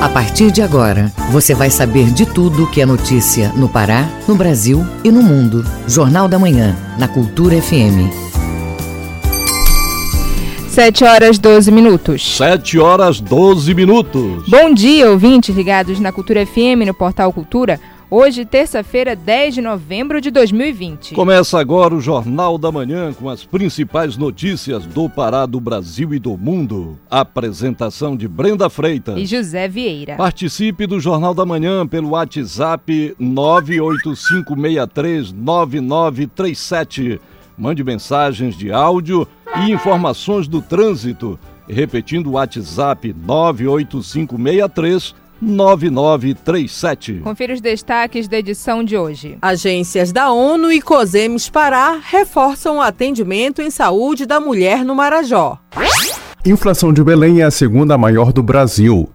A partir de agora, você vai saber de tudo que é notícia no Pará, no Brasil e no mundo. Jornal da Manhã, na Cultura FM. 7 horas 12 minutos. 7 horas 12 minutos. Bom dia, ouvintes ligados na Cultura FM, no Portal Cultura. Hoje, terça-feira, 10 de novembro de 2020. Começa agora o Jornal da Manhã com as principais notícias do Pará, do Brasil e do mundo. Apresentação de Brenda Freitas e José Vieira. Participe do Jornal da Manhã pelo WhatsApp 985639937. Mande mensagens de áudio e informações do trânsito. Repetindo o WhatsApp 98563 9937. Confira os destaques da edição de hoje. Agências da ONU e COSEMES Pará reforçam o atendimento em saúde da mulher no Marajó. Inflação de Belém é a segunda maior do Brasil.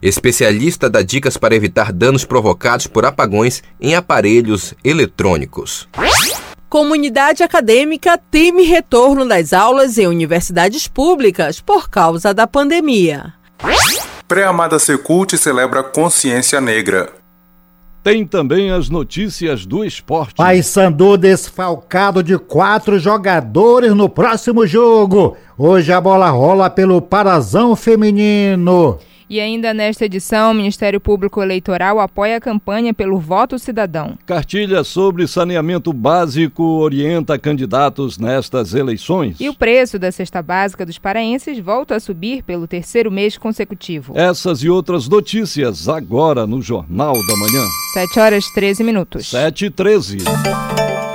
Especialista dá dicas para evitar danos provocados por apagões em aparelhos eletrônicos. Comunidade acadêmica teme retorno das aulas em universidades públicas por causa da pandemia. Pré-Amada Secult celebra Consciência Negra. Tem também as notícias do esporte. Paysandu desfalcado de quatro jogadores no próximo jogo. Hoje a bola rola pelo Parazão Feminino. E ainda nesta edição, o Ministério Público Eleitoral apoia a campanha pelo voto cidadão. Cartilha sobre saneamento básico orienta candidatos nestas eleições. E o preço da cesta básica dos paraenses volta a subir pelo terceiro mês consecutivo. Essas e outras notícias agora no Jornal da Manhã. 7 horas 13 minutos. 7 e 13.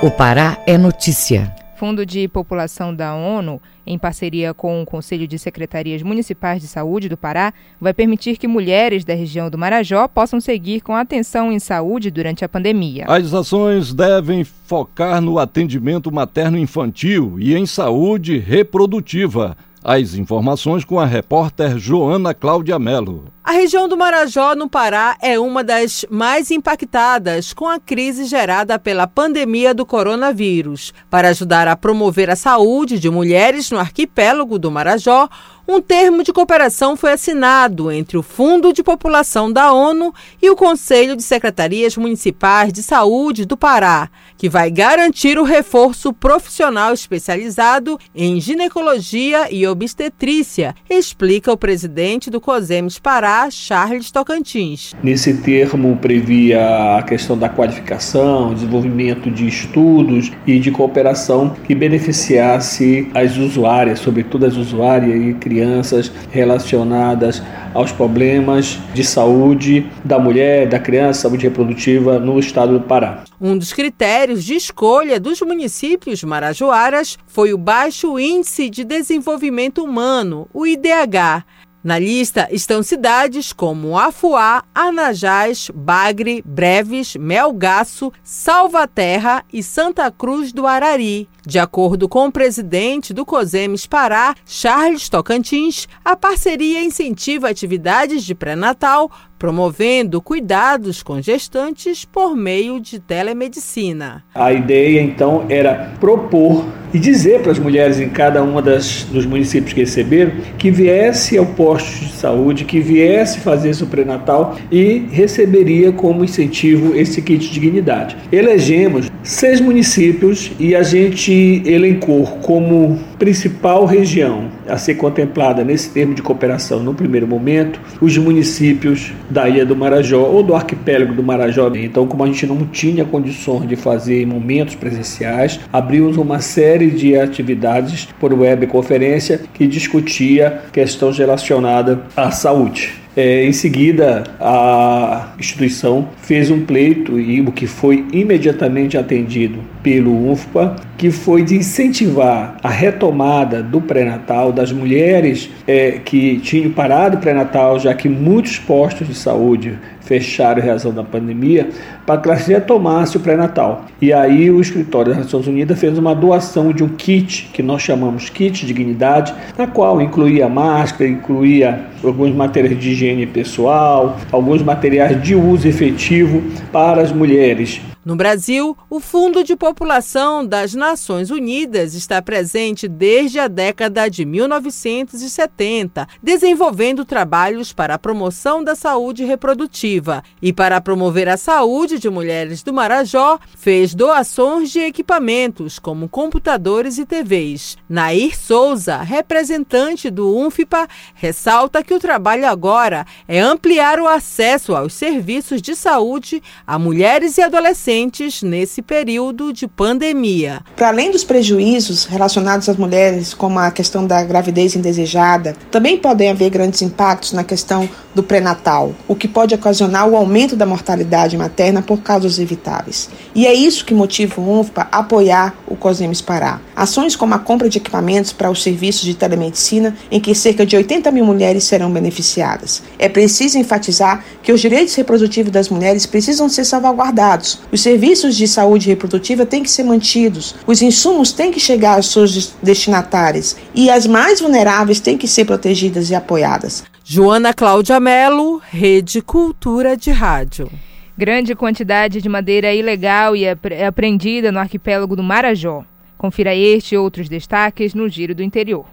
O Pará é notícia. Fundo de População da ONU, em parceria com o Conselho de Secretarias Municipais de Saúde do Pará, vai permitir que mulheres da região do Marajó possam seguir com atenção em saúde durante a pandemia. As ações devem focar no atendimento materno-infantil e em saúde reprodutiva. As informações com a repórter Joana Cláudia Mello. A região do Marajó, no Pará, é uma das mais impactadas com a crise gerada pela pandemia do coronavírus. Para ajudar a promover a saúde de mulheres no arquipélago do Marajó, um termo de cooperação foi assinado entre o Fundo de População da ONU e o Conselho de Secretarias Municipais de Saúde do Pará, que vai garantir o reforço profissional especializado em ginecologia e obstetrícia, explica o presidente do COSEMES Pará, Charles Tocantins. Nesse termo previa a questão da qualificação, desenvolvimento de estudos e de cooperação que beneficiasse as usuárias, sobretudo as usuárias e crianças crianças relacionadas aos problemas de saúde da mulher, da criança, saúde reprodutiva no estado do Pará. Um dos critérios de escolha dos municípios marajoaras foi o baixo índice de desenvolvimento humano, o IDH. Na lista estão cidades como Afuá, Anajás, Bagre, Breves, Melgaço, Salvaterra e Santa Cruz do Arari. De acordo com o presidente do COSEMES Pará, Charles Tocantins, a parceria incentiva atividades de pré-natal, promovendo cuidados com gestantes por meio de telemedicina. A ideia então era propor e dizer para as mulheres em cada uma das, dos municípios que receberam que viesse ao posto de saúde, que viesse fazer seu pré-natal e receberia como incentivo esse kit de dignidade. Elegemos seis municípios e a gente elencou como principal região a ser contemplada nesse termo de cooperação no primeiro momento os municípios da Ilha do Marajó ou do arquipélago do Marajó. Então, como a gente não tinha condições de fazer momentos presenciais, abrimos uma série de atividades por webconferência que discutia questões relacionadas à saúde. É, em seguida, a instituição fez um pleito e o que foi imediatamente atendido pelo UFPA, que foi de incentivar a retomada do pré-natal das mulheres é, que tinham parado o pré-natal, já que muitos postos de saúde fecharam em razão da pandemia, para que elas retomassem o pré-natal. E aí o escritório das Nações Unidas fez uma doação de um kit, que nós chamamos kit dignidade, na qual incluía máscara, incluía alguns materiais de higiene pessoal, alguns materiais de uso efetivo para as mulheres. No Brasil, o Fundo de População das Nações Unidas está presente desde a década de 1970, desenvolvendo trabalhos para a promoção da saúde reprodutiva. E para promover a saúde de mulheres do Marajó, fez doações de equipamentos como computadores e TVs. Nair Souza, representante do UNFPA, ressalta que o trabalho agora é ampliar o acesso aos serviços de saúde a mulheres e adolescentes nesse período de pandemia. Para além dos prejuízos relacionados às mulheres, como a questão da gravidez indesejada, também podem haver grandes impactos na questão do pré-natal, o que pode ocasionar o aumento da mortalidade materna por causas evitáveis. E é isso que motiva o UNFPA a apoiar o COSEMES Pará. Ações como a compra de equipamentos para os serviços de telemedicina, em que cerca de 80 mil mulheres serão beneficiadas. É preciso enfatizar que os direitos reprodutivos das mulheres precisam ser salvaguardados. Os serviços de saúde reprodutiva têm que ser mantidos, os insumos têm que chegar aos seus destinatários e as mais vulneráveis têm que ser protegidas e apoiadas. Joana Cláudia Melo, Rede Cultura de Rádio. Grande quantidade de madeira ilegal e apreendida no arquipélago do Marajó. Confira este e outros destaques no Giro do Interior.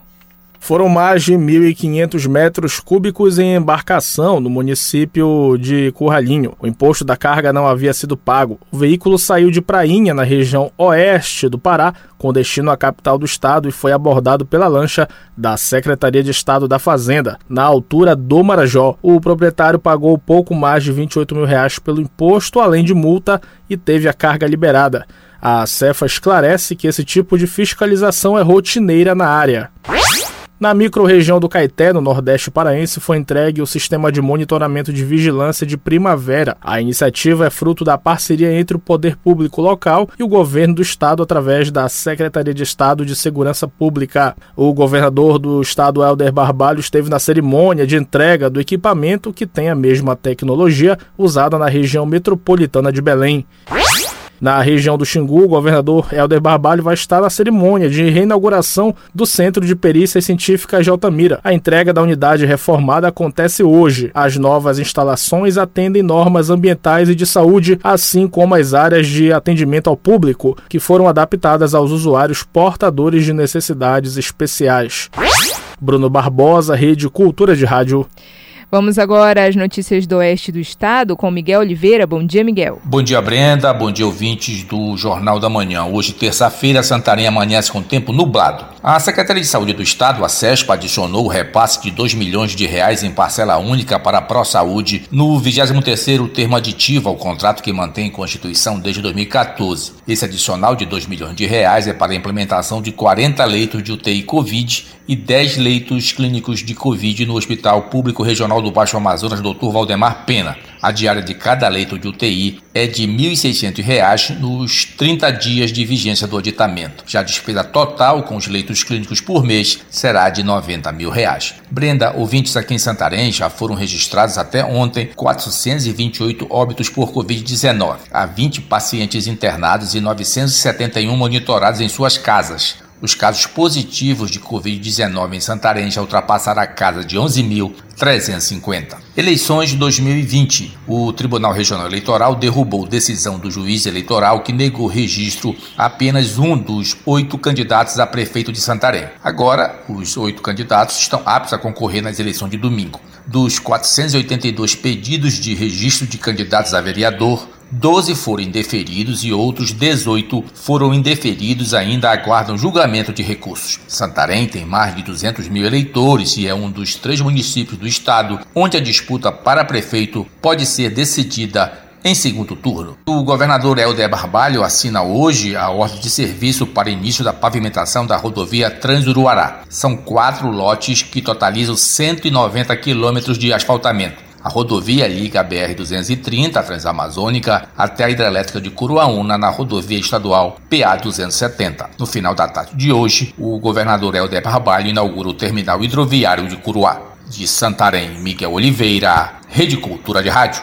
Foram mais de 1.500 metros cúbicos em embarcação no município de Curralinho. O imposto da carga não havia sido pago. O veículo saiu de Prainha, na região oeste do Pará, com destino à capital do estado e foi abordado pela lancha da Secretaria de Estado da Fazenda, na altura do Marajó. O proprietário pagou pouco mais de 28 mil reais pelo imposto, além de multa, e teve a carga liberada. A Cefa esclarece que esse tipo de fiscalização é rotineira na área. Na microrregião do Caeté, no Nordeste Paraense, foi entregue o sistema de monitoramento de vigilância de primavera. A iniciativa é fruto da parceria entre o poder público local e o governo do estado através da Secretaria de Estado de Segurança Pública. O governador do estado, Helder Barbalho, esteve na cerimônia de entrega do equipamento que tem a mesma tecnologia usada na região metropolitana de Belém. Na região do Xingu, o governador Helder Barbalho vai estar na cerimônia de reinauguração do Centro de Perícias Científicas de Altamira. A entrega da unidade reformada acontece hoje. As novas instalações atendem normas ambientais e de saúde, assim como as áreas de atendimento ao público, que foram adaptadas aos usuários portadores de necessidades especiais. Bruno Barbosa, Rede Cultura de Rádio. Vamos agora às notícias do oeste do estado com Miguel Oliveira. Bom dia, Miguel. Bom dia, Brenda. Bom dia, ouvintes do Jornal da Manhã. Hoje, terça-feira, Santarém amanhece com tempo nublado. A Secretaria de Saúde do Estado, a SESP, adicionou o repasse de 2 milhões de reais em parcela única para a ProSaúde no 23º termo aditivo ao contrato que mantém Constituição desde 2014. Esse adicional de 2 milhões de reais é para a implementação de 40 leitos de UTI Covid e 10 leitos clínicos de Covid no Hospital Público Regional do Baixo Amazonas, Dr. Valdemar Pena. A diária de cada leito de UTI é de R$ 1.600 nos 30 dias de vigência do aditamento. Já a despesa total com os leitos clínicos por mês será de 90 mil reais. Brenda, ouvintes aqui em Santarém já foram registrados até ontem 428 óbitos por Covid-19. Há 20 pacientes internados e 971 monitorados em suas casas. Os casos positivos de Covid-19 em Santarém já ultrapassaram a casa de 11.350. Eleições de 2020. O Tribunal Regional Eleitoral derrubou decisão do juiz eleitoral que negou registro a apenas um dos oito candidatos a prefeito de Santarém. Agora, os oito candidatos estão aptos a concorrer nas eleições de domingo. Dos 482 pedidos de registro de candidatos a vereador, 12 foram indeferidos e outros 18 foram indeferidos ainda aguardam julgamento de recursos. Santarém tem mais de 200 mil eleitores e é um dos três municípios do estado onde a disputa para prefeito pode ser decidida em segundo turno. O governador Helder Barbalho assina hoje a ordem de serviço para início da pavimentação da rodovia Transuruará. São quatro lotes que totalizam 190 quilômetros de asfaltamento. A rodovia liga a BR-230, a Transamazônica, até a hidrelétrica de Curuaúna, na rodovia estadual PA-270. No final da tarde de hoje, o governador Helder Barbalho inaugura o terminal hidroviário de Curuá. De Santarém, Miguel Oliveira, Rede Cultura de Rádio.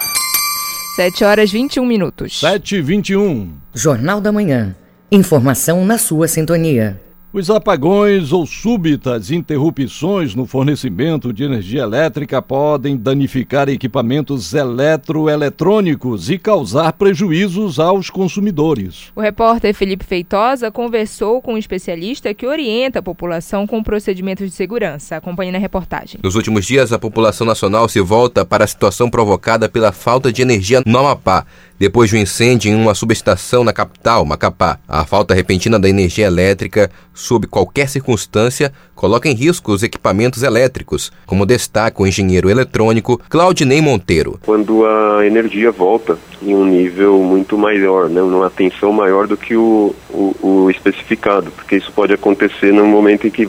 7 horas 21 minutos. 7 e 21. Jornal da Manhã. Informação na sua sintonia. Os apagões ou súbitas interrupções no fornecimento de energia elétrica podem danificar equipamentos eletroeletrônicos e causar prejuízos aos consumidores. O repórter Felipe Feitosa conversou com um especialista que orienta a população com procedimentos de segurança. Acompanhe na reportagem. Nos últimos dias, a população nacional se volta para a situação provocada pela falta de energia no Amapá depois de um incêndio em uma subestação na capital, Macapá. A falta repentina da energia elétrica, sob qualquer circunstância, coloca em risco os equipamentos elétricos, como destaca o engenheiro eletrônico Claudinei Monteiro. Quando a energia volta em um nível muito maior, né, numa tensão maior do que o, o, o especificado, porque isso pode acontecer no momento em que,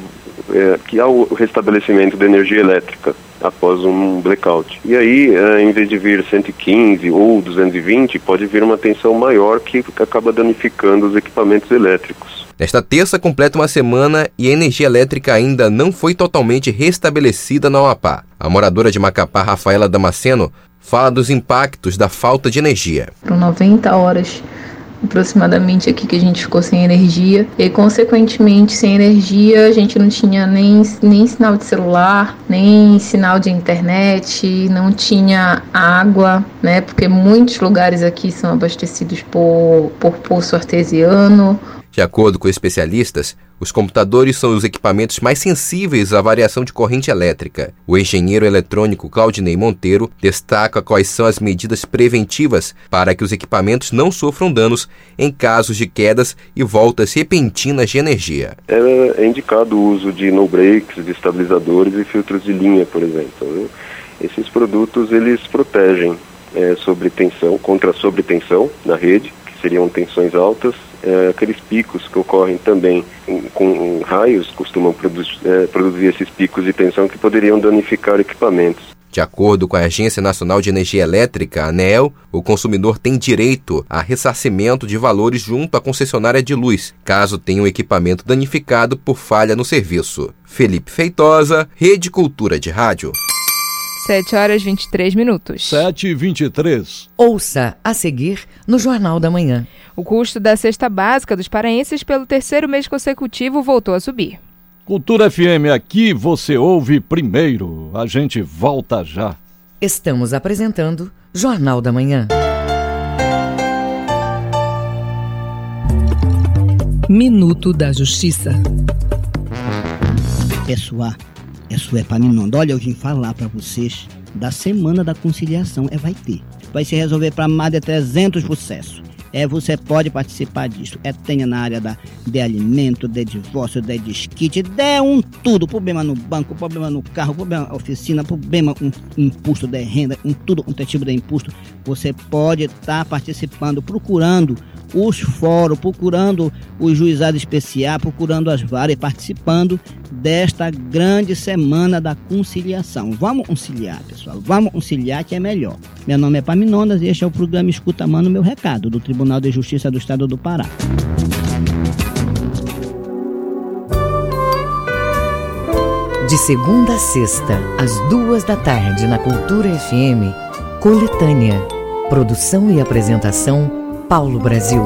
é, que há o restabelecimento da energia elétrica após um blackout. E aí, eh, em vez de vir 115 ou 220, pode vir uma tensão maior que acaba danificando os equipamentos elétricos. Nesta terça completa uma semana e a energia elétrica ainda não foi totalmente restabelecida na Amapá. A moradora de Macapá, Rafaela Damasceno, fala dos impactos da falta de energia. Por 90 horas aproximadamente aqui que a gente ficou sem energia e consequentemente sem energia a gente não tinha nem, nem sinal de celular, nem sinal de internet, não tinha água, né? Porque muitos lugares aqui são abastecidos por, por poço artesiano de acordo com especialistas, os computadores são os equipamentos mais sensíveis à variação de corrente elétrica. O engenheiro eletrônico Claudinei Monteiro destaca quais são as medidas preventivas para que os equipamentos não sofram danos em casos de quedas e voltas repentinas de energia. É, é indicado o uso de no-breaks, de estabilizadores e filtros de linha, por exemplo. Esses produtos eles protegem é, sobre tensão, contra sobretensão na rede, que seriam tensões altas, é, aqueles picos que ocorrem também com raios costumam é, produzir esses picos de tensão que poderiam danificar equipamentos. De acordo com a Agência Nacional de Energia Elétrica, ANEEL, o consumidor tem direito a ressarcimento de valores junto à concessionária de luz, caso tenha um equipamento danificado por falha no serviço. Felipe Feitosa, Rede Cultura de Rádio. 7 horas 23 minutos. 7 e 23. Ouça a seguir no Jornal da Manhã. O custo da cesta básica dos paraenses pelo terceiro mês consecutivo voltou a subir. Cultura FM, aqui você ouve primeiro. A gente volta já. Estamos apresentando Jornal da Manhã. Minuto da Justiça. Pessoal isso é mim não. Olha, eu vim falar para vocês da Semana da Conciliação. É, vai ter. Vai se resolver para mais de 300 processos. É, você pode participar disso. É, tenha na área da, de alimento, de divórcio, de desquite, de um tudo. Problema no banco, problema no carro, problema na oficina, problema com imposto de renda, um tudo, um tipo de imposto. Você pode estar tá participando, procurando os fóruns, procurando os juizados especiais, procurando as varas, participando desta grande semana da conciliação. Vamos conciliar, pessoal. Vamos conciliar que é melhor. Meu nome é Paminondas e este é o programa Escuta Mano Meu Recado, do Tribunal de Justiça do Estado do Pará. De segunda a sexta, às duas da tarde, na Cultura FM, Coletânea. Produção e apresentação Paulo Brasil.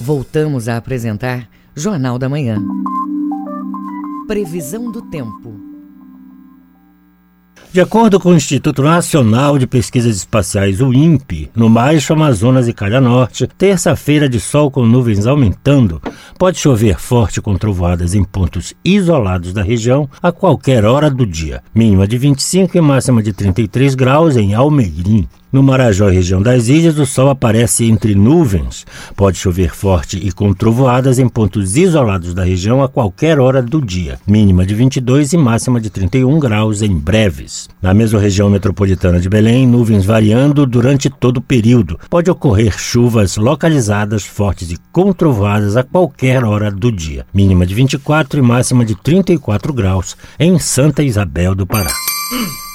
Voltamos a apresentar Jornal da Manhã. Previsão do tempo. De acordo com o Instituto Nacional de Pesquisas Espaciais, o INPE, no Baixo Amazonas e Calha Norte, terça-feira de sol com nuvens aumentando, pode chover forte com trovoadas em pontos isolados da região a qualquer hora do dia. Mínima de 25 e máxima de 33 graus em Almeirim. No Marajó região das ilhas, o sol aparece entre nuvens. Pode chover forte e com trovoadas em pontos isolados da região a qualquer hora do dia. Mínima de 22 e máxima de 31 graus em breves. Na mesma região metropolitana de Belém, nuvens variando durante todo o período. Pode ocorrer chuvas localizadas fortes e com trovoadas a qualquer hora do dia. Mínima de 24 e máxima de 34 graus em Santa Isabel do Pará.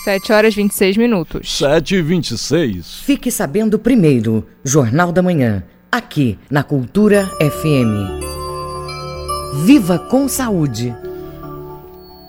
7 horas 26 minutos. 7 e 26. Fique sabendo primeiro, Jornal da Manhã, aqui na Cultura FM. Viva com saúde!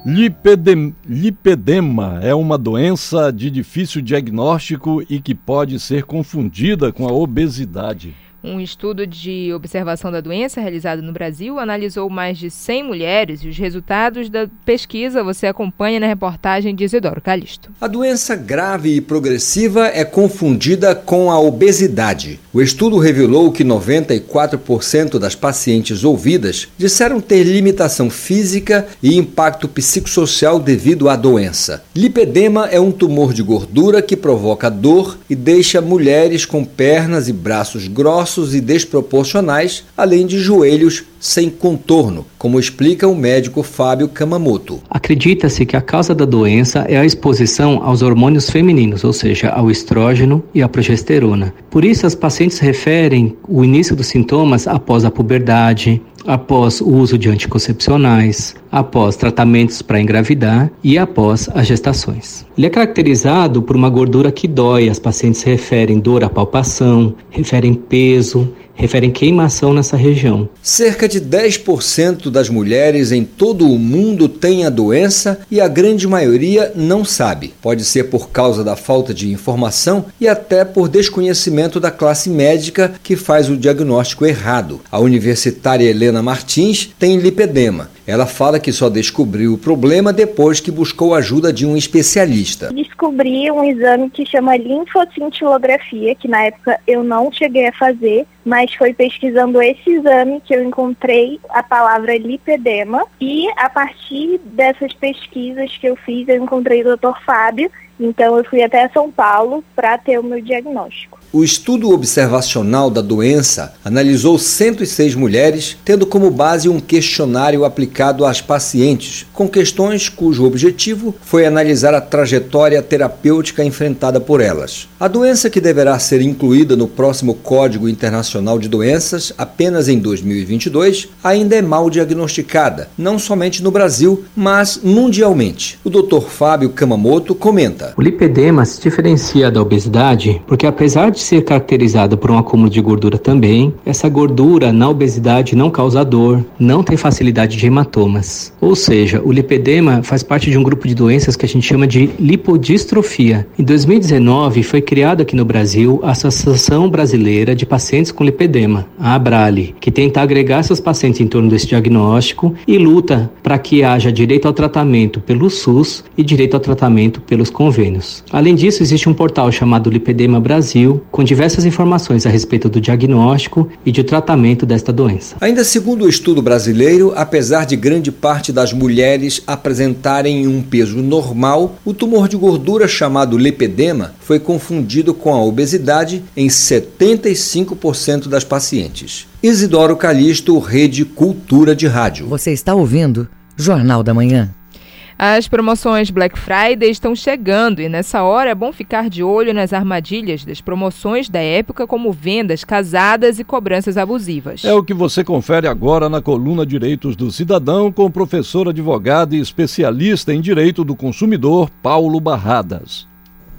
Lipedem, lipedema é uma doença de difícil diagnóstico e que pode ser confundida com a obesidade. Um estudo de observação da doença realizado no Brasil analisou mais de 100 mulheres e os resultados da pesquisa você acompanha na reportagem de Isidoro Calixto. A doença grave e progressiva é confundida com a obesidade. O estudo revelou que 94% das pacientes ouvidas disseram ter limitação física e impacto psicossocial devido à doença. Lipedema é um tumor de gordura que provoca dor e deixa mulheres com pernas e braços grossos grossos e desproporcionais, além de joelhos sem contorno, como explica o médico Fábio Kamamoto. Acredita-se que a causa da doença é a exposição aos hormônios femininos, ou seja, ao estrógeno e à progesterona. Por isso, as pacientes referem o início dos sintomas após a puberdade, após o uso de anticoncepcionais, após tratamentos para engravidar e após as gestações. Ele é caracterizado por uma gordura que dói, as pacientes referem dor à palpação, referem peso, referem queimação nessa região. Cerca de 10% das mulheres em todo o mundo têm a doença e a grande maioria não sabe. Pode ser por causa da falta de informação e até por desconhecimento da classe médica que faz o diagnóstico errado. A universitária Helena Martins tem lipedema. Ela fala que só descobriu o problema depois que buscou ajuda de um especialista. Descobri um exame que chama linfocintilografia, que na época eu não cheguei a fazer, mas foi pesquisando esse exame que eu encontrei a palavra lipedema e a partir dessas pesquisas que eu fiz eu encontrei o Dr. Fábio, então eu fui até São Paulo para ter o meu diagnóstico. O estudo observacional da doença analisou 106 mulheres, tendo como base um questionário aplicado às pacientes, com questões cujo objetivo foi analisar a trajetória terapêutica enfrentada por elas. A doença, que deverá ser incluída no próximo Código Internacional de Doenças apenas em 2022, ainda é mal diagnosticada, não somente no Brasil, mas mundialmente. O Dr. Fábio Kamamoto comenta: O lipedema se diferencia da obesidade porque, apesar de ser caracterizada por um acúmulo de gordura também. Essa gordura na obesidade não causa dor, não tem facilidade de hematomas. Ou seja, o lipedema faz parte de um grupo de doenças que a gente chama de lipodistrofia. Em 2019 foi criada aqui no Brasil a Associação Brasileira de Pacientes com Lipedema, a Abrali, que tenta agregar seus pacientes em torno desse diagnóstico e luta para que haja direito ao tratamento pelo SUS e direito ao tratamento pelos convênios. Além disso, existe um portal chamado Lipedema Brasil, com diversas informações a respeito do diagnóstico e de tratamento desta doença. Ainda segundo o estudo brasileiro, apesar de grande parte das mulheres apresentarem um peso normal, o tumor de gordura chamado lipedema foi confundido com a obesidade em 75% das pacientes. Isidoro Calixto, Rede Cultura de Rádio. Você está ouvindo Jornal da Manhã. As promoções Black Friday estão chegando e nessa hora é bom ficar de olho nas armadilhas das promoções da época, como vendas casadas e cobranças abusivas. É o que você confere agora na coluna Direitos do Cidadão com o professor advogado e especialista em direito do consumidor, Paulo Barradas.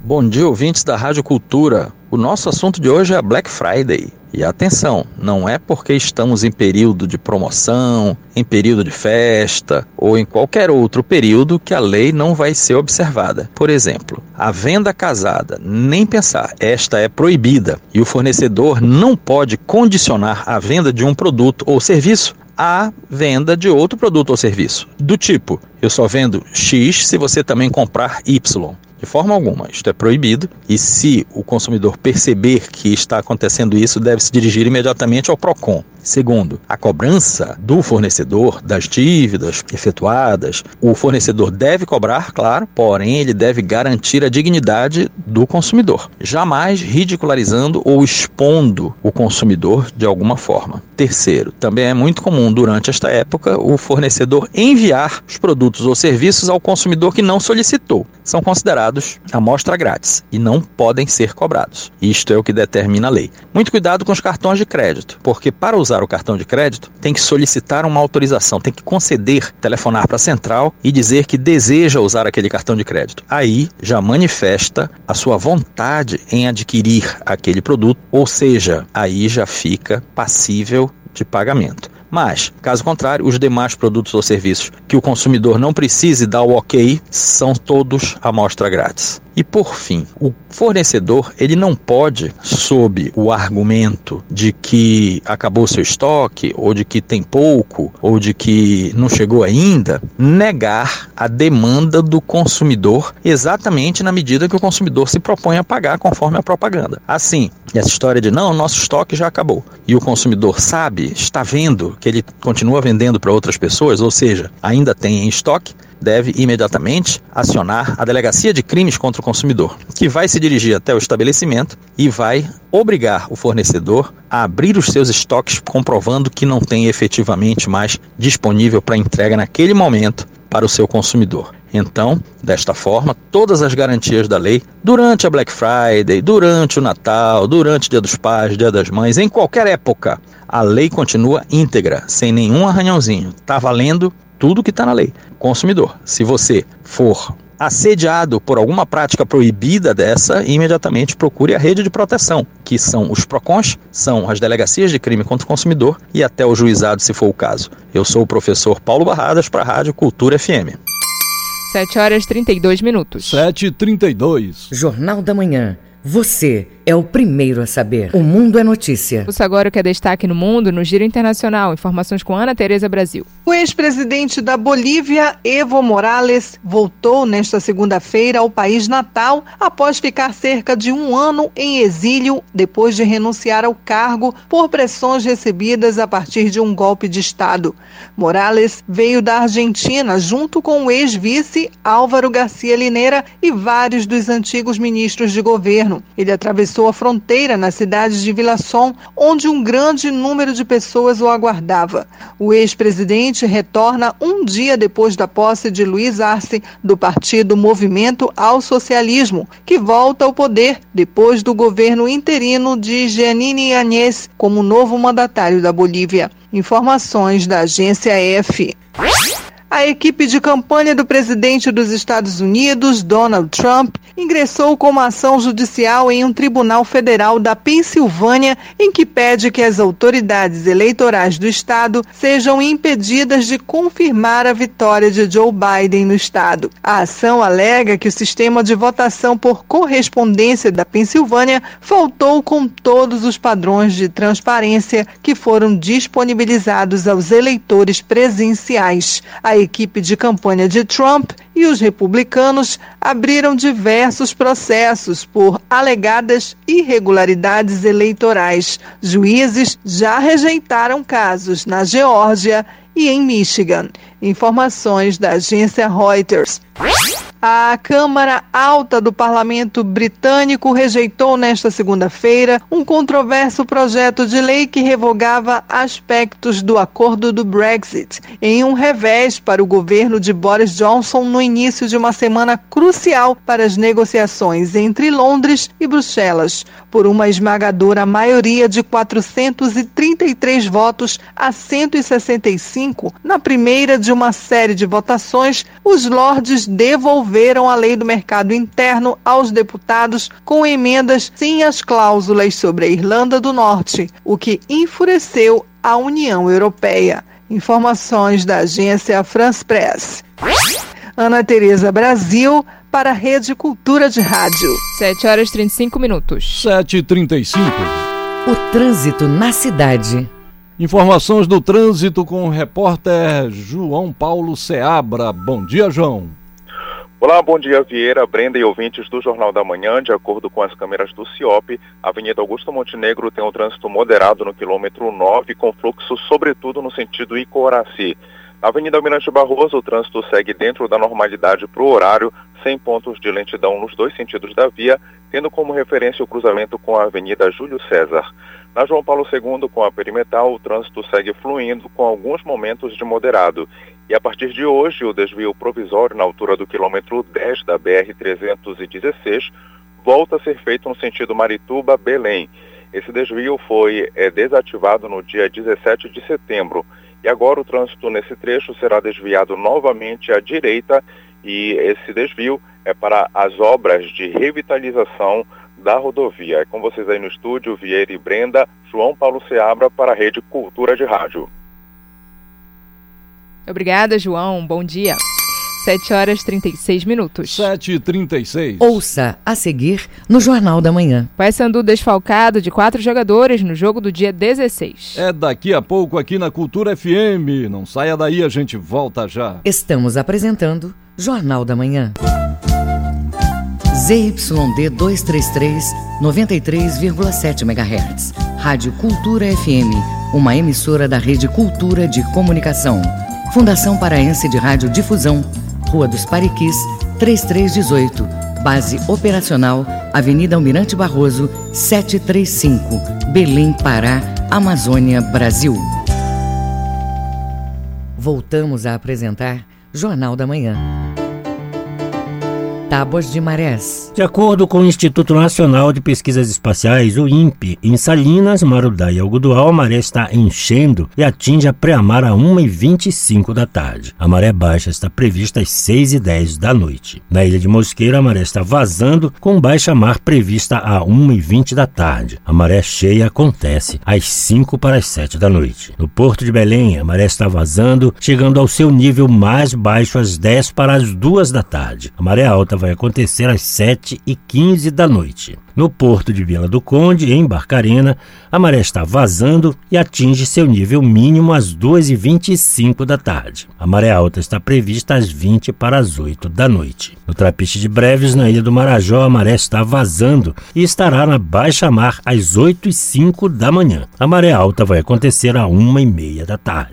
Bom dia, ouvintes da Rádio Cultura. O nosso assunto de hoje é Black Friday. E atenção, não é porque estamos em período de promoção, em período de festa ou em qualquer outro período que a lei não vai ser observada. Por exemplo, a venda casada, nem pensar, esta é proibida e o fornecedor não pode condicionar a venda de um produto ou serviço à venda de outro produto ou serviço. Do tipo, eu só vendo X se você também comprar Y. De forma alguma, isto é proibido e se o consumidor perceber que está acontecendo isso, deve se dirigir imediatamente ao PROCON. Segundo, a cobrança do fornecedor das dívidas efetuadas, o fornecedor deve cobrar, claro, porém ele deve garantir a dignidade do consumidor, jamais ridicularizando ou expondo o consumidor de alguma forma. Terceiro, também é muito comum durante esta época o fornecedor enviar os produtos ou serviços ao consumidor que não solicitou. São considerados amostra grátis e não podem ser cobrados. Isto é o que determina a lei. Muito cuidado com os cartões de crédito, porque para usar usar o cartão de crédito, tem que solicitar uma autorização, tem que conceder, telefonar para a central e dizer que deseja usar aquele cartão de crédito. Aí já manifesta a sua vontade em adquirir aquele produto, ou seja, aí já fica passível de pagamento. Mas, caso contrário, os demais produtos ou serviços que o consumidor não precise dar o ok são todos amostra grátis. E por fim, o fornecedor ele não pode, sob o argumento de que acabou seu estoque, ou de que tem pouco, ou de que não chegou ainda, negar a demanda do consumidor exatamente na medida que o consumidor se propõe a pagar conforme a propaganda. Assim, essa história de não, nosso estoque já acabou. E o consumidor sabe, está vendo que ele continua vendendo para outras pessoas, ou seja, ainda tem em estoque, deve imediatamente acionar a Delegacia de Crimes contra o Consumidor, que vai se dirigir até o estabelecimento e vai obrigar o fornecedor a abrir os seus estoques, comprovando que não tem efetivamente mais disponível para entrega naquele momento para o seu consumidor. Então, desta forma, todas as garantias da lei, durante a Black Friday, durante o Natal, durante o Dia dos Pais, Dia das Mães, em qualquer época, a lei continua íntegra, sem nenhum arranhãozinho. Está valendo tudo que está na lei. Consumidor, se você for assediado por alguma prática proibida dessa, imediatamente procure a rede de proteção, que são os PROCONs, são as delegacias de crime contra o consumidor e até o juizado, se for o caso. Eu sou o professor Paulo Barradas para a Rádio Cultura FM. 7 horas 32 minutos. 7 e 32 Jornal da Manhã. Você é o primeiro a saber. O Mundo é Notícia. Ouça agora o que é destaque no mundo no Giro Internacional. Informações com Ana Tereza Brasil. O ex-presidente da Bolívia, Evo Morales, voltou nesta segunda-feira ao país natal após ficar cerca de um ano em exílio depois de renunciar ao cargo por pressões recebidas a partir de um golpe de Estado. Morales veio da Argentina junto com o ex-vice Álvaro Garcia Lineira e vários dos antigos ministros de governo. Ele atravessou atravessou a fronteira na cidade de Vilaçon, onde um grande número de pessoas o aguardava. O ex-presidente retorna um dia depois da posse de Luiz Arce, do partido Movimento ao Socialismo, que volta ao poder depois do governo interino de Jeanine Anhes como novo mandatário da Bolívia. Informações da agência F. A equipe de campanha do presidente dos Estados Unidos, Donald Trump, ingressou com uma ação judicial em um tribunal federal da Pensilvânia em que pede que as autoridades eleitorais do estado sejam impedidas de confirmar a vitória de Joe Biden no estado. A ação alega que o sistema de votação por correspondência da Pensilvânia faltou com todos os padrões de transparência que foram disponibilizados aos eleitores presenciais. A equipe de campanha de Trump e os republicanos abriram diversos processos por alegadas irregularidades eleitorais. Juízes já rejeitaram casos na Geórgia e em Michigan. Informações da agência Reuters. A Câmara Alta do Parlamento Britânico rejeitou nesta segunda-feira um controverso projeto de lei que revogava aspectos do acordo do Brexit, em um revés para o governo de Boris Johnson no início de uma semana crucial para as negociações entre Londres e Bruxelas. Por uma esmagadora maioria de 433 votos a 165, na primeira de uma série de votações, os lordes devolveram devolveram a lei do mercado interno aos deputados com emendas sem as cláusulas sobre a Irlanda do Norte, o que enfureceu a União Europeia. Informações da agência France Press. Ana Tereza Brasil para a Rede Cultura de Rádio. 7 horas e 35 minutos. 7 e 35 O trânsito na cidade. Informações do trânsito com o repórter João Paulo Seabra. Bom dia, João. Olá, bom dia Vieira, Brenda e ouvintes do Jornal da Manhã. De acordo com as câmeras do CIOP, a Avenida Augusto Montenegro tem um trânsito moderado no quilômetro 9, com fluxo sobretudo no sentido Icoraci. Na Avenida Almirante Barroso, o trânsito segue dentro da normalidade para o horário, sem pontos de lentidão nos dois sentidos da via, tendo como referência o cruzamento com a Avenida Júlio César. Na João Paulo II, com a perimetral, o trânsito segue fluindo com alguns momentos de moderado. E a partir de hoje, o desvio provisório na altura do quilômetro 10 da BR-316 volta a ser feito no sentido Marituba-Belém. Esse desvio foi é, desativado no dia 17 de setembro. E agora o trânsito nesse trecho será desviado novamente à direita e esse desvio é para as obras de revitalização da rodovia. É com vocês aí no estúdio, Vieira e Brenda, João Paulo Seabra para a Rede Cultura de Rádio. Obrigada, João. Bom dia. 7 horas 36 minutos. 7 e 36 Ouça a seguir no Jornal da Manhã. Paysandu desfalcado de quatro jogadores no jogo do dia 16. É daqui a pouco aqui na Cultura FM. Não saia daí, a gente volta já. Estamos apresentando Jornal da Manhã. ZYD 233, 93,7 MHz. Rádio Cultura FM, uma emissora da Rede Cultura de Comunicação. Fundação Paraense de Rádio Difusão, Rua dos Pariquis, 3318. Base operacional, Avenida Almirante Barroso, 735, Belém, Pará, Amazônia, Brasil. Voltamos a apresentar Jornal da Manhã. Tábuas de marés. De acordo com o Instituto Nacional de Pesquisas Espaciais, o INPE, em Salinas, Marudá e Algodual, a maré está enchendo e atinge a pré-mar a 1h25 da tarde. A maré baixa está prevista às 6h10 da noite. Na ilha de Mosqueira, a maré está vazando, com baixa mar prevista a 1h20 da tarde. A maré cheia acontece às 5 para as 7 da noite. No Porto de Belém, a maré está vazando, chegando ao seu nível mais baixo às 10 para as 2 da tarde. A maré alta vai acontecer às 7 e 15 da noite. No porto de Vila do Conde, em Barcarena, a maré está vazando e atinge seu nível mínimo às 2h25 da tarde. A maré alta está prevista às 20 para as 8 da noite. No Trapiche de Breves, na Ilha do Marajó, a maré está vazando e estará na baixa mar às 8 e 5 da manhã. A maré alta vai acontecer às 1 e meia da tarde.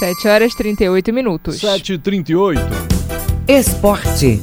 7 horas 38 minutos. 7 e 38 Esporte.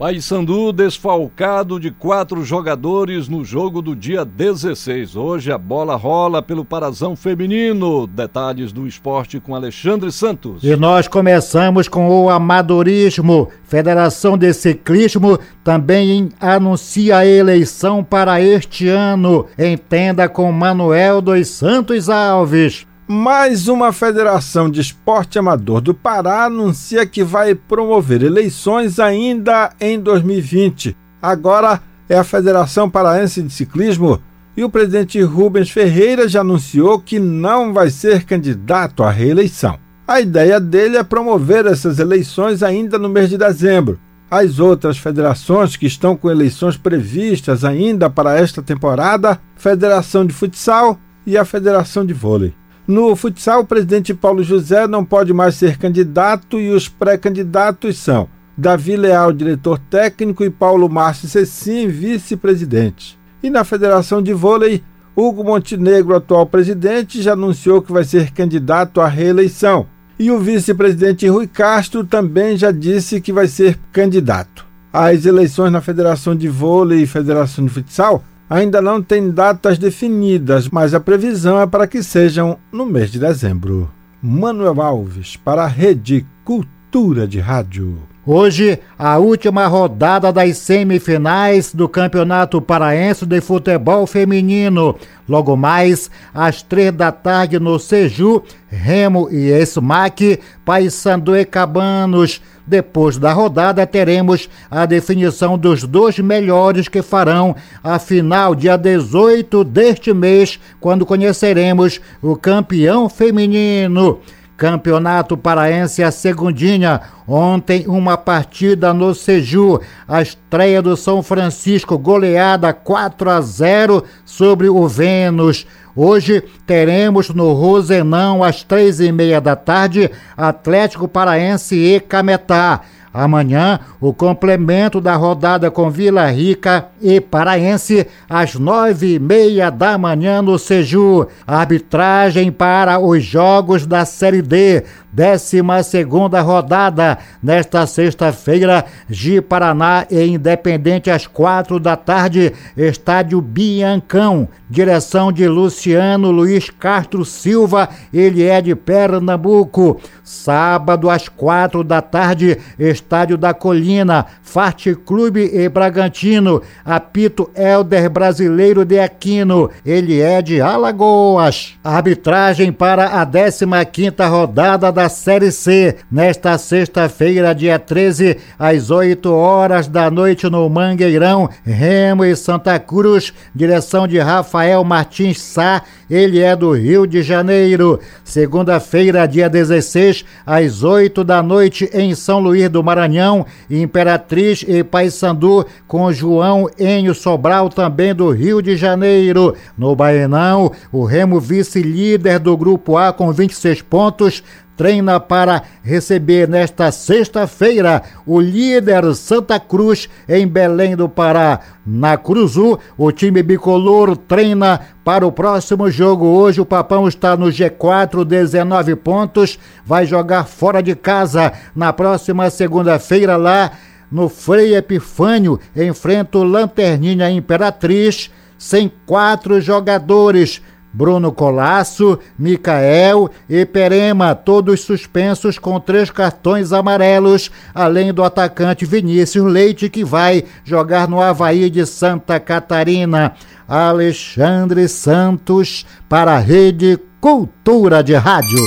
Paysandu desfalcado de quatro jogadores no jogo do dia 16. Hoje a bola rola pelo Parazão Feminino. Detalhes do esporte com Alexandre Santos. E nós começamos com o amadorismo. Federação de Ciclismo também anuncia a eleição para este ano. Entenda com Manuel dos Santos Alves. Mais uma Federação de Esporte Amador do Pará anuncia que vai promover eleições ainda em 2020. Agora é a Federação Paraense de Ciclismo e o presidente Rubens Ferreira já anunciou que não vai ser candidato à reeleição. A ideia dele é promover essas eleições ainda no mês de dezembro. As outras federações que estão com eleições previstas ainda para esta temporada, Federação de Futsal e a Federação de Vôlei. No futsal, o presidente Paulo José não pode mais ser candidato e os pré-candidatos são Davi Leal, diretor técnico, e Paulo Márcio Cecim, vice-presidente. E na Federação de Vôlei, Hugo Montenegro, atual presidente, já anunciou que vai ser candidato à reeleição. E o vice-presidente Rui Castro também já disse que vai ser candidato. As eleições na Federação de Vôlei e Federação de Futsal ainda não têm datas definidas, mas a previsão é para que sejam no mês de dezembro. Manuel Alves, para a Rede Cultura de Rádio. Hoje, a última rodada das semifinais do Campeonato Paraense de Futebol Feminino. Logo mais, às três da tarde no Seju, Remo e Esmac, Paysandu e Cabanos. Depois da rodada, teremos a definição dos dois melhores que farão a final dia 18 deste mês, quando conheceremos o campeão feminino. Campeonato Paraense a segundinha. Ontem uma partida no Seju. A estreia do São Francisco goleada 4 a 0 sobre o Vênus. Hoje teremos no Rosenão às três e meia da tarde Atlético Paraense e Cametá. Amanhã, o complemento da rodada com Vila Rica e Paraense, às nove e meia da manhã no Seju. Arbitragem para os jogos da Série D, décima segunda rodada. Nesta sexta-feira, Gi Paraná e Independente às quatro da tarde, Estádio Biancão. Direção de Luciano Luiz Castro Silva, ele é de Pernambuco. Sábado às quatro da tarde, Estádio da Colina, Farte Clube e Bragantino, apito Elder Brasileiro de Aquino, ele é de Alagoas. Arbitragem para a 15 quinta rodada da da Série C. Nesta sexta-feira, dia 13, às 8 horas da noite, no Mangueirão, Remo e Santa Cruz, direção de Rafael Martins Sá, ele é do Rio de Janeiro. Segunda-feira, dia 16, às 8 da noite, em São Luís do Maranhão, Imperatriz e Paysandu, com João Enio Sobral, também do Rio de Janeiro. No Baenão, o Remo vice-líder do Grupo A com 26 pontos, treina para receber nesta sexta-feira o líder Santa Cruz em Belém do Pará. Na Cruzu, o time bicolor treina para o próximo jogo. Hoje o Papão está no G4, 19 pontos, vai jogar fora de casa na próxima segunda-feira lá no Frei Epifânio, enfrenta o Lanterninha Imperatriz, sem quatro jogadores. Bruno Colasso, Micael e Perema, todos suspensos com três cartões amarelos, além do atacante Vinícius Leite, que vai jogar no Havaí de Santa Catarina. Alexandre Santos, para a Rede Cultura de Rádio.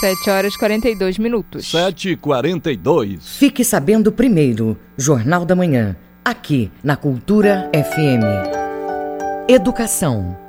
7 horas e 42 minutos. 7 e 42. Fique sabendo primeiro, Jornal da Manhã, aqui na Cultura FM. Educação.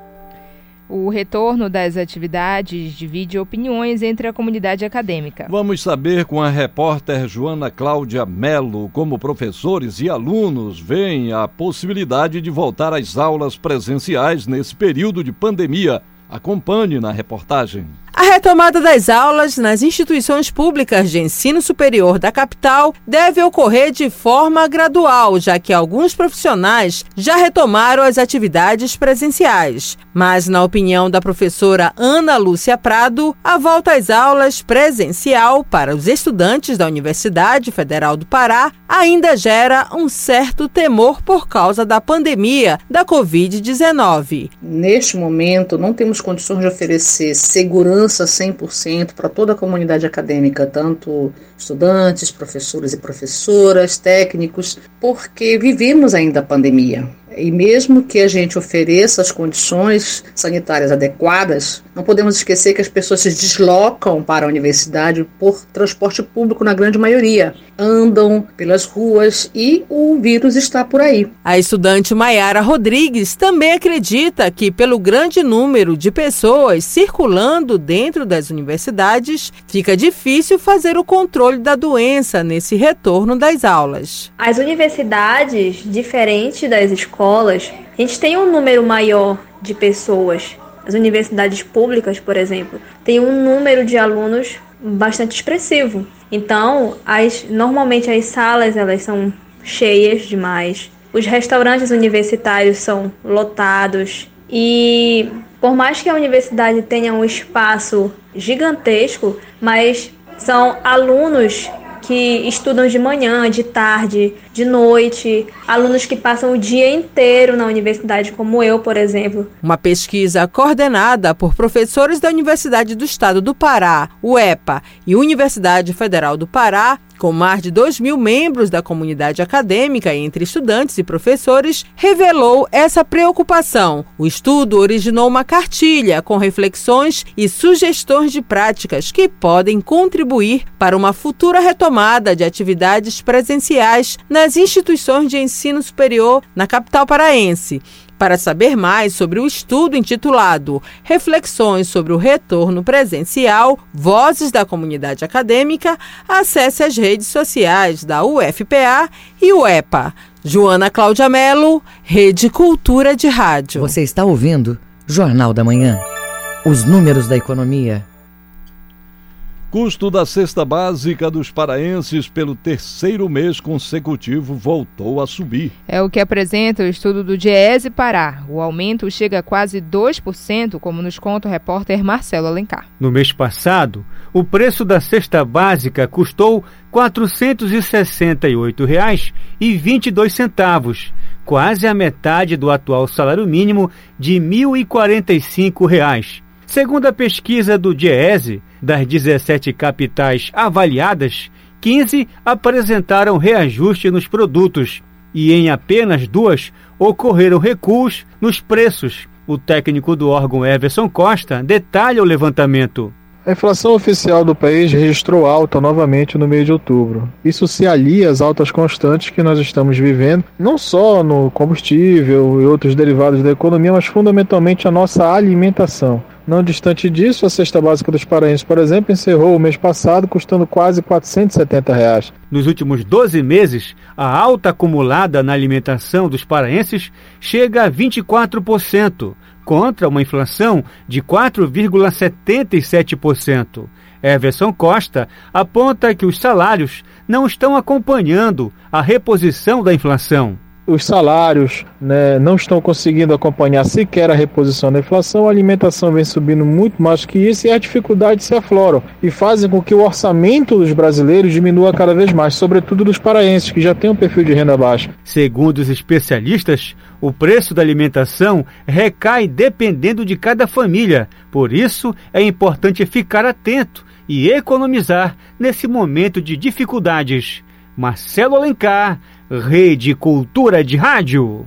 O retorno das atividades divide opiniões entre a comunidade acadêmica. Vamos saber com a repórter Joana Cláudia Melo como professores e alunos veem a possibilidade de voltar às aulas presenciais nesse período de pandemia. Acompanhe na reportagem. A retomada das aulas nas instituições públicas de ensino superior da capital deve ocorrer de forma gradual, já que alguns profissionais já retomaram as atividades presenciais. Mas, na opinião da professora Ana Lúcia Prado, a volta às aulas presencial para os estudantes da Universidade Federal do Pará ainda gera um certo temor por causa da pandemia da Covid-19. Neste momento, não temos condições de oferecer segurança 100% para toda a comunidade acadêmica, tanto estudantes, professores e professoras, técnicos, porque vivemos ainda a pandemia. E mesmo que a gente ofereça as condições sanitárias adequadas, não podemos esquecer que as pessoas se deslocam para a universidade por transporte público na grande maioria. Andam pelas ruas e o vírus está por aí. A estudante Maiara Rodrigues também acredita que, pelo grande número de pessoas circulando dentro das universidades, fica difícil fazer o controle da doença nesse retorno das aulas. As universidades, diferente das escolas, a gente tem um número maior de pessoas. As universidades públicas, por exemplo, têm um número de alunos bastante expressivo. Então, as, normalmente as salas elas são cheias demais. Os restaurantes universitários são lotados e por mais que a universidade tenha um espaço gigantesco, mas são alunos que estudam de manhã, de tarde, de noite, alunos que passam o dia inteiro na universidade, como eu, por exemplo. Uma pesquisa coordenada por professores da Universidade do Estado do Pará, UEPA, e Universidade Federal do Pará, com mais de 2 mil membros da comunidade acadêmica, entre estudantes e professores, revelou essa preocupação. O estudo originou uma cartilha com reflexões e sugestões de práticas que podem contribuir para uma futura retomada de atividades presenciais nas instituições de ensino superior na capital paraense. Para saber mais sobre o estudo intitulado Reflexões sobre o Retorno Presencial, Vozes da Comunidade Acadêmica, acesse as redes sociais da UFPA e UEPA. Joana Cláudia Melo, Rede Cultura de Rádio. Você está ouvindo Jornal da Manhã. Os números da economia. Custo da cesta básica dos paraenses pelo terceiro mês consecutivo voltou a subir. É o que apresenta o estudo do Diese Pará. O aumento chega a quase 2%, como nos conta o repórter Marcelo Alencar. No mês passado, o preço da cesta básica custou R$ 468,22, quase a metade do atual salário mínimo de R$ 1.045. Segundo a pesquisa do Diese, das 17 capitais avaliadas, 15 apresentaram reajuste nos produtos e em apenas duas ocorreram recuos nos preços. O técnico do órgão Everson Costa detalha o levantamento. A inflação oficial do país registrou alta novamente no mês de outubro. Isso se alia às altas constantes que nós estamos vivendo, não só no combustível e outros derivados da economia, mas fundamentalmente a nossa alimentação. Não distante disso, a cesta básica dos paraenses, por exemplo, encerrou o mês passado custando quase 470 reais. Nos últimos 12 meses, a alta acumulada na alimentação dos paraenses chega a 24%, contra uma inflação de 4,77%. Everson Costa aponta que os salários não estão acompanhando a reposição da inflação os salários né, não estão conseguindo acompanhar sequer a reposição da inflação, a alimentação vem subindo muito mais que isso e as dificuldades se afloram e fazem com que o orçamento dos brasileiros diminua cada vez mais, sobretudo dos paraenses, que já têm um perfil de renda baixa. Segundo os especialistas, o preço da alimentação recai dependendo de cada família, por isso é importante ficar atento e economizar nesse momento de dificuldades. Marcelo Alencar, Rede Cultura de Rádio.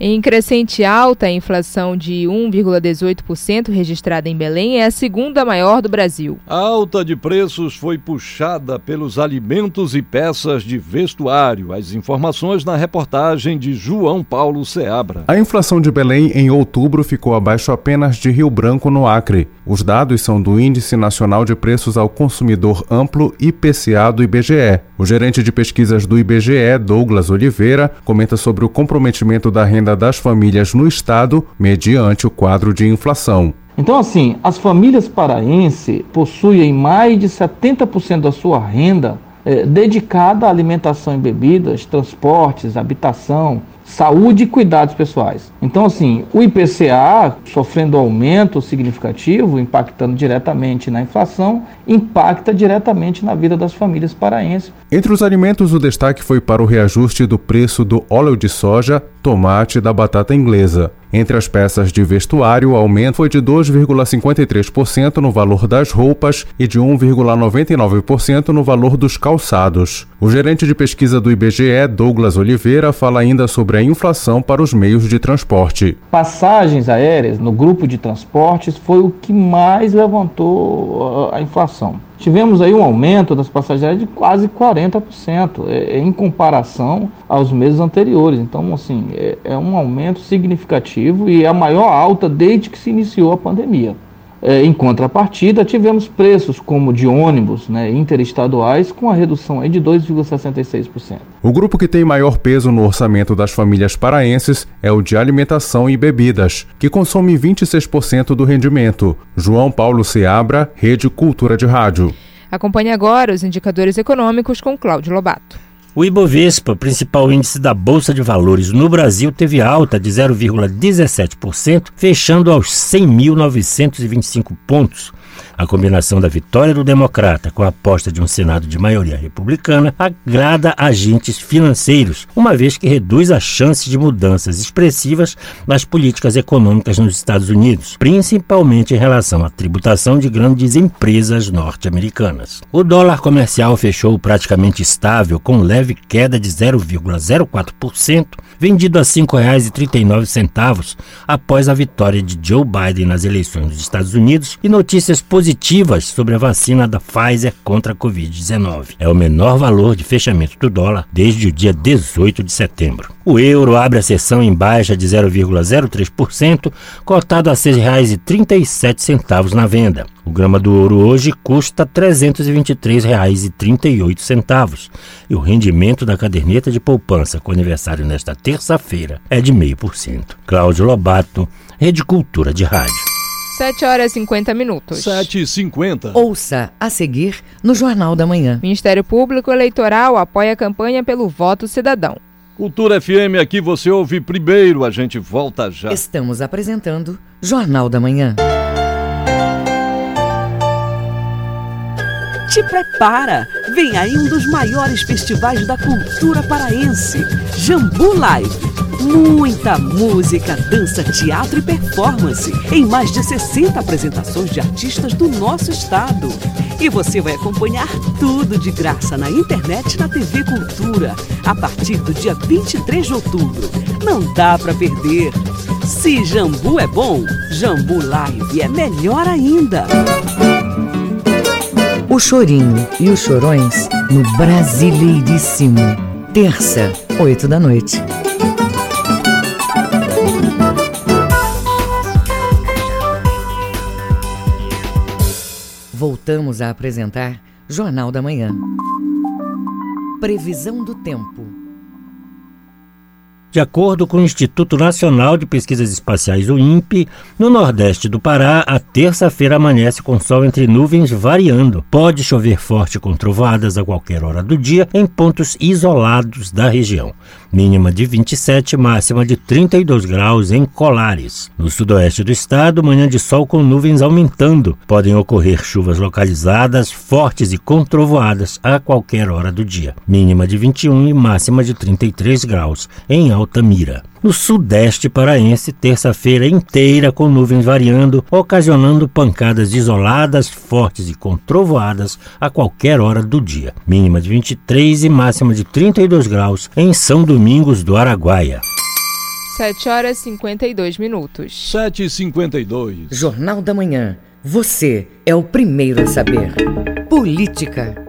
Em crescente alta, a inflação de 1,18% registrada em Belém é a segunda maior do Brasil. A alta de preços foi puxada pelos alimentos e peças de vestuário. As informações na reportagem de João Paulo Seabra. A inflação de Belém em outubro ficou abaixo apenas de Rio Branco, no Acre. Os dados são do Índice Nacional de Preços ao Consumidor Amplo IPCA do IBGE. O gerente de pesquisas do IBGE, Douglas Oliveira, comenta sobre o comprometimento da renda renda das famílias no estado mediante o quadro de inflação. Então, assim, as famílias paraenses possuem mais de 70% da sua renda é, dedicada à alimentação e bebidas, transportes, habitação, saúde e cuidados pessoais. Então, assim, o IPCA sofrendo aumento significativo, impactando diretamente na inflação, impacta diretamente na vida das famílias paraenses. Entre os alimentos, o destaque foi para o reajuste do preço do óleo de soja, tomate e da batata inglesa. Entre as peças de vestuário, o aumento foi de 2,53% no valor das roupas e de 1,99% no valor dos calçados. O gerente de pesquisa do IBGE, Douglas Oliveira, fala ainda sobre a inflação para os meios de transporte. Passagens aéreas no grupo de transportes foi o que mais levantou a inflação. Tivemos aí um aumento das passagens aéreas de quase 40% é, é, em comparação aos meses anteriores. Então, assim, é, é um aumento significativo e é a maior alta desde que se iniciou a pandemia. É, em contrapartida, tivemos preços como de ônibus né, interestaduais com a redução aí de 2,66%. O grupo que tem maior peso no orçamento das famílias paraenses é o de alimentação e bebidas, que consome 26% do rendimento. João Paulo Seabra, Rede Cultura de Rádio. Acompanhe agora os indicadores econômicos com Cláudio Lobato. O Ibovespa, principal índice da Bolsa de Valores no Brasil, teve alta de 0,17%, fechando aos 100.925 pontos. A combinação da vitória do democrata com a aposta de um Senado de maioria republicana agrada agentes financeiros, uma vez que reduz a chance de mudanças expressivas nas políticas econômicas nos Estados Unidos, principalmente em relação à tributação de grandes empresas norte-americanas. O dólar comercial fechou praticamente estável, com leve queda de 0,04%, vendido a R$ 5,39 após a vitória de Joe Biden nas eleições dos Estados Unidos e notícias positivas sobre a vacina da Pfizer contra a Covid-19. É o menor valor de fechamento do dólar desde o dia 18 de setembro. O euro abre a sessão em baixa de 0,03%, cotado a R$ 6,37 na venda. O grama do ouro hoje custa R$ 323,38 e o rendimento da caderneta de poupança com aniversário nesta terça-feira é de 0,5%. Cláudio Lobato, Rede Cultura de Rádio. 7 horas e 50 minutos. 7 e 50. Ouça a seguir no Jornal da Manhã. Ministério Público Eleitoral apoia a campanha pelo voto cidadão. Cultura FM, aqui você ouve primeiro, a gente volta já. Estamos apresentando Jornal da Manhã. Te prepara! Vem aí um dos maiores festivais da cultura paraense, Jambu Live. Muita música, dança, teatro e performance em mais de 60 apresentações de artistas do nosso estado. E você vai acompanhar tudo de graça na internet e na TV Cultura a partir do dia 23 de outubro. Não dá para perder. Se Jambu é bom, Jambu Live é melhor ainda. O chorinho e os chorões no Brasileiríssimo. Terça, oito da noite. Voltamos a apresentar Jornal da Manhã. Previsão do tempo. De acordo com o Instituto Nacional de Pesquisas Espaciais, o INPE, no nordeste do Pará, a terça-feira amanhece com sol entre nuvens variando. Pode chover forte com trovadas a qualquer hora do dia em pontos isolados da região. Mínima de 27, máxima de 32 graus em Colares. No sudoeste do estado, manhã de sol com nuvens aumentando. Podem ocorrer chuvas localizadas, fortes e com trovoadas a qualquer hora do dia. Mínima de 21 e máxima de 33 graus em Altamira. No sudeste paraense, terça-feira inteira com nuvens variando, ocasionando pancadas isoladas, fortes e com trovoadas a qualquer hora do dia. Mínima de 23 e máxima de 32 graus em São Domingos do Araguaia. 7 horas e 52 minutos. 7 e 52. Jornal da Manhã. Você é o primeiro a saber. Política.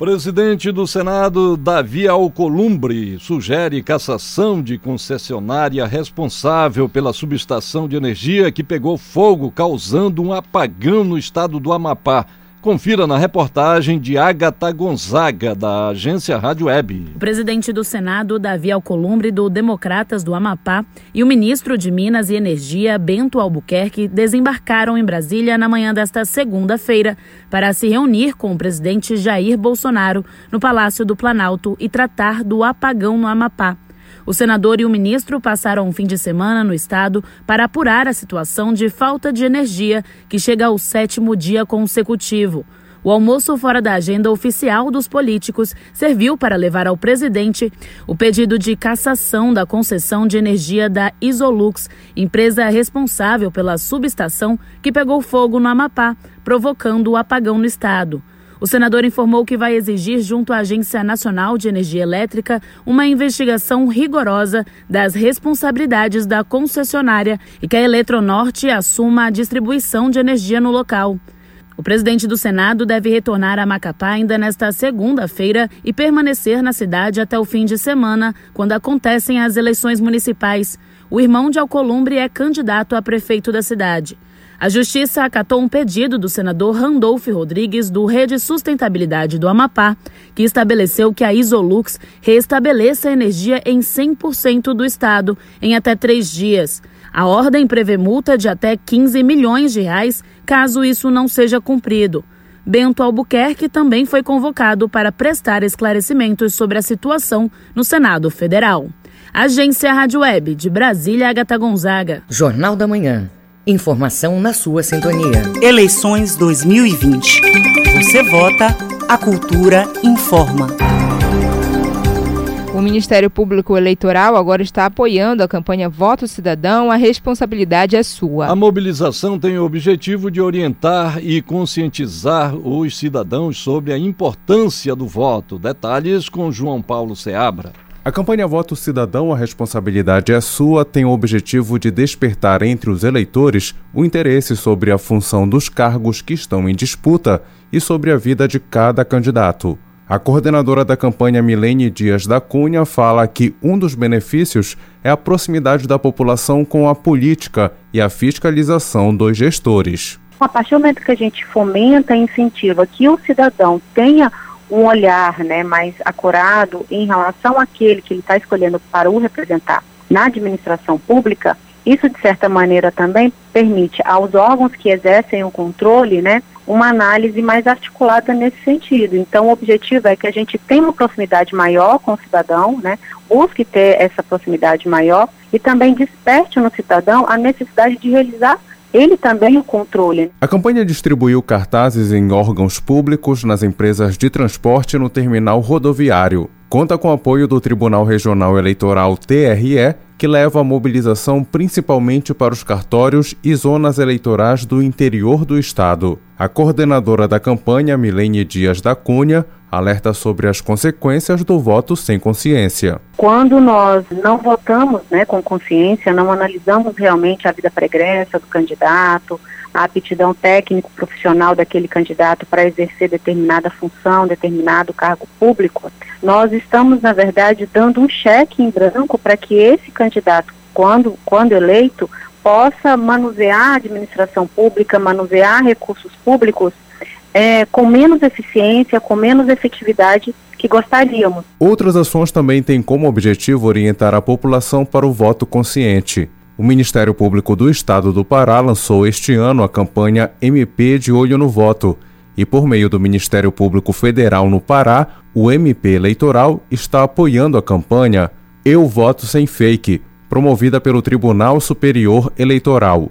Presidente do Senado, Davi Alcolumbre, sugere cassação de concessionária responsável pela subestação de energia que pegou fogo, causando um apagão no estado do Amapá. Confira na reportagem de Agatha Gonzaga, da agência Rádio Web. O presidente do Senado, Davi Alcolumbre, do Democratas do Amapá, e o ministro de Minas e Energia, Bento Albuquerque, desembarcaram em Brasília na manhã desta segunda-feira para se reunir com o presidente Jair Bolsonaro no Palácio do Planalto e tratar do apagão no Amapá. O senador e o ministro passaram um fim de semana no estado para apurar a situação de falta de energia, que chega ao sétimo dia consecutivo. O almoço fora da agenda oficial dos políticos serviu para levar ao presidente o pedido de cassação da concessão de energia da Isolux, empresa responsável pela subestação que pegou fogo no Amapá, provocando o apagão no estado. O senador informou que vai exigir, junto à Agência Nacional de Energia Elétrica, uma investigação rigorosa das responsabilidades da concessionária e que a Eletronorte assuma a distribuição de energia no local. O presidente do Senado deve retornar a Macapá ainda nesta segunda-feira e permanecer na cidade até o fim de semana, quando acontecem as eleições municipais. O irmão de Alcolumbre é candidato a prefeito da cidade. A Justiça acatou um pedido do senador Randolph Rodrigues, do Rede Sustentabilidade do Amapá, que estabeleceu que a Isolux restabeleça a energia em 100% do estado em até três dias. A ordem prevê multa de até 15 milhões de reais caso isso não seja cumprido. Bento Albuquerque também foi convocado para prestar esclarecimentos sobre a situação no Senado Federal. Agência Rádio Web de Brasília, Agatha Gonzaga. Jornal da Manhã. Informação na sua sintonia. Eleições 2020. Você vota, a cultura informa. O Ministério Público Eleitoral agora está apoiando a campanha Voto Cidadão, a responsabilidade é sua. A mobilização tem o objetivo de orientar e conscientizar os cidadãos sobre a importância do voto. Detalhes com João Paulo Seabra. A campanha Voto Cidadão, a responsabilidade é sua, tem o objetivo de despertar entre os eleitores o interesse sobre a função dos cargos que estão em disputa e sobre a vida de cada candidato. A coordenadora da campanha Milene Dias da Cunha fala que um dos benefícios é a proximidade da população com a política e a fiscalização dos gestores. A partir do momento que a gente fomenta e incentiva que o cidadão tenha um olhar né, mais acurado em relação àquele que ele está escolhendo para o representar na administração pública, isso de certa maneira também permite aos órgãos que exercem o controle, né, uma análise mais articulada nesse sentido. Então, o objetivo é que a gente tenha uma proximidade maior com o cidadão, né, busque ter essa proximidade maior e também desperte no cidadão a necessidade de realizar ele também o controle. A campanha distribuiu cartazes em órgãos públicos, nas empresas de transporte e no terminal rodoviário. Conta com apoio do Tribunal Regional Eleitoral TRE, que leva a mobilização principalmente para os cartórios e zonas eleitorais do interior do estado. A coordenadora da campanha, Milene Dias da Cunha, alerta sobre as consequências do voto sem consciência. Quando nós não votamos né, com consciência, não analisamos realmente a vida pregressa do candidato, a aptidão técnico profissional daquele candidato para exercer determinada função, determinado cargo público, nós estamos, na verdade, dando um cheque em branco para que esse candidato, quando, quando eleito, possa manusear a administração pública, manusear recursos públicos é, com menos eficiência, com menos efetividade que gostaríamos. Outras ações também têm como objetivo orientar a população para o voto consciente. O Ministério Público do Estado do Pará lançou este ano a campanha MP de Olho no Voto. E por meio do Ministério Público Federal no Pará, o MP Eleitoral está apoiando a campanha Eu Voto Sem Fake, promovida pelo Tribunal Superior Eleitoral.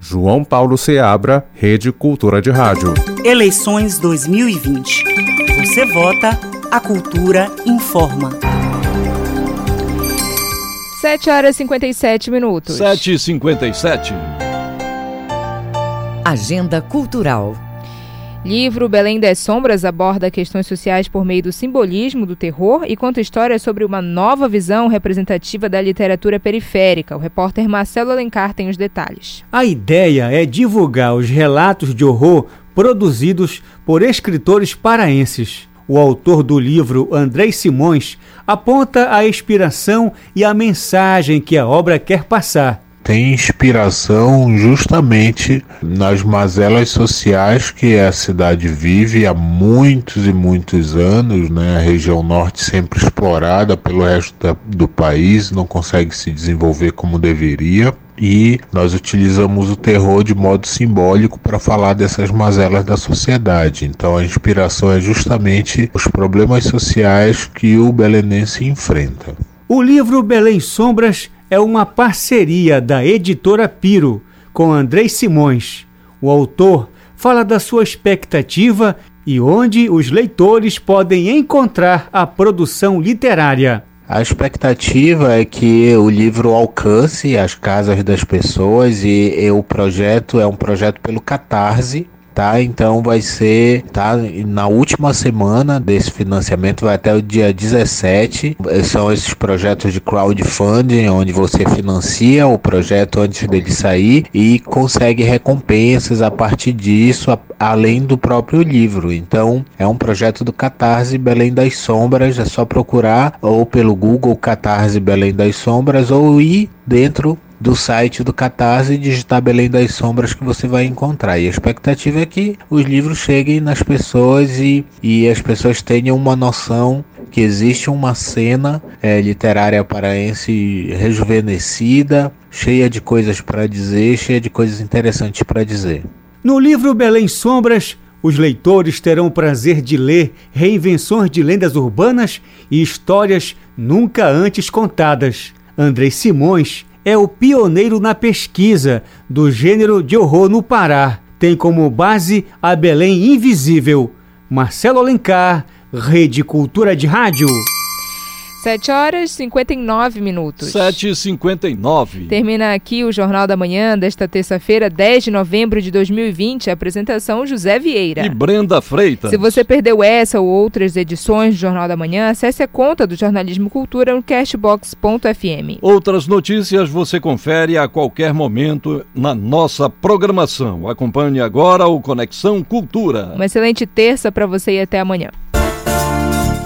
João Paulo Seabra, Rede Cultura de Rádio. Eleições 2020. Você vota, a cultura informa. 7 horas e 57 minutos. 7 e 57 Agenda Cultural. Livro Belém das Sombras aborda questões sociais por meio do simbolismo do terror e conta histórias sobre uma nova visão representativa da literatura periférica. O repórter Marcelo Alencar tem os detalhes. A ideia é divulgar os relatos de horror produzidos por escritores paraenses. O autor do livro, Andrei Simões, aponta a inspiração e a mensagem que a obra quer passar tem inspiração justamente nas mazelas sociais que a cidade vive há muitos e muitos anos, né? A região norte sempre explorada pelo resto da, do país, não consegue se desenvolver como deveria. E nós utilizamos o terror de modo simbólico para falar dessas mazelas da sociedade. Então a inspiração é justamente os problemas sociais que o belenense enfrenta. O livro Belém Sombras é uma parceria da editora Piro com Andrei Simões. O autor fala da sua expectativa e onde os leitores podem encontrar a produção literária. A expectativa é que o livro alcance as casas das pessoas e, e o projeto é um projeto pelo Catarse, tá? Então vai ser, tá? Na última semana desse financiamento, vai até o dia 17. São esses projetos de crowdfunding, onde você financia o projeto antes dele sair e consegue recompensas a partir disso, a, além do próprio livro. Então, é um projeto do Catarse Belém das Sombras. É só procurar ou pelo Google Catarse Belém das Sombras ou ir dentro do site do Catarse e digitar Belém das Sombras que você vai encontrar. E a expectativa é que os livros cheguem nas pessoas e, e as pessoas tenham uma noção que existe uma cena é, literária paraense rejuvenescida, cheia de coisas para dizer, cheia de coisas interessantes para dizer. No livro Belém Sombras, os leitores terão o prazer de ler reinvenções de lendas urbanas e histórias nunca antes contadas. Andrei Simões é o pioneiro na pesquisa do gênero de horror no Pará. Tem como base a Belém Invisível. Marcelo Alencar, Rede Cultura de Rádio. 7 horas e 59 minutos. 7 e 59. Termina aqui o Jornal da Manhã desta terça-feira, 10 de novembro de 2020. A apresentação José Vieira. E Brenda Freitas. Se você perdeu essa ou outras edições do Jornal da Manhã, acesse a conta do Jornalismo Cultura no cashbox.fm. Outras notícias você confere a qualquer momento na nossa programação. Acompanhe agora o Conexão Cultura. Uma excelente terça para você e até amanhã.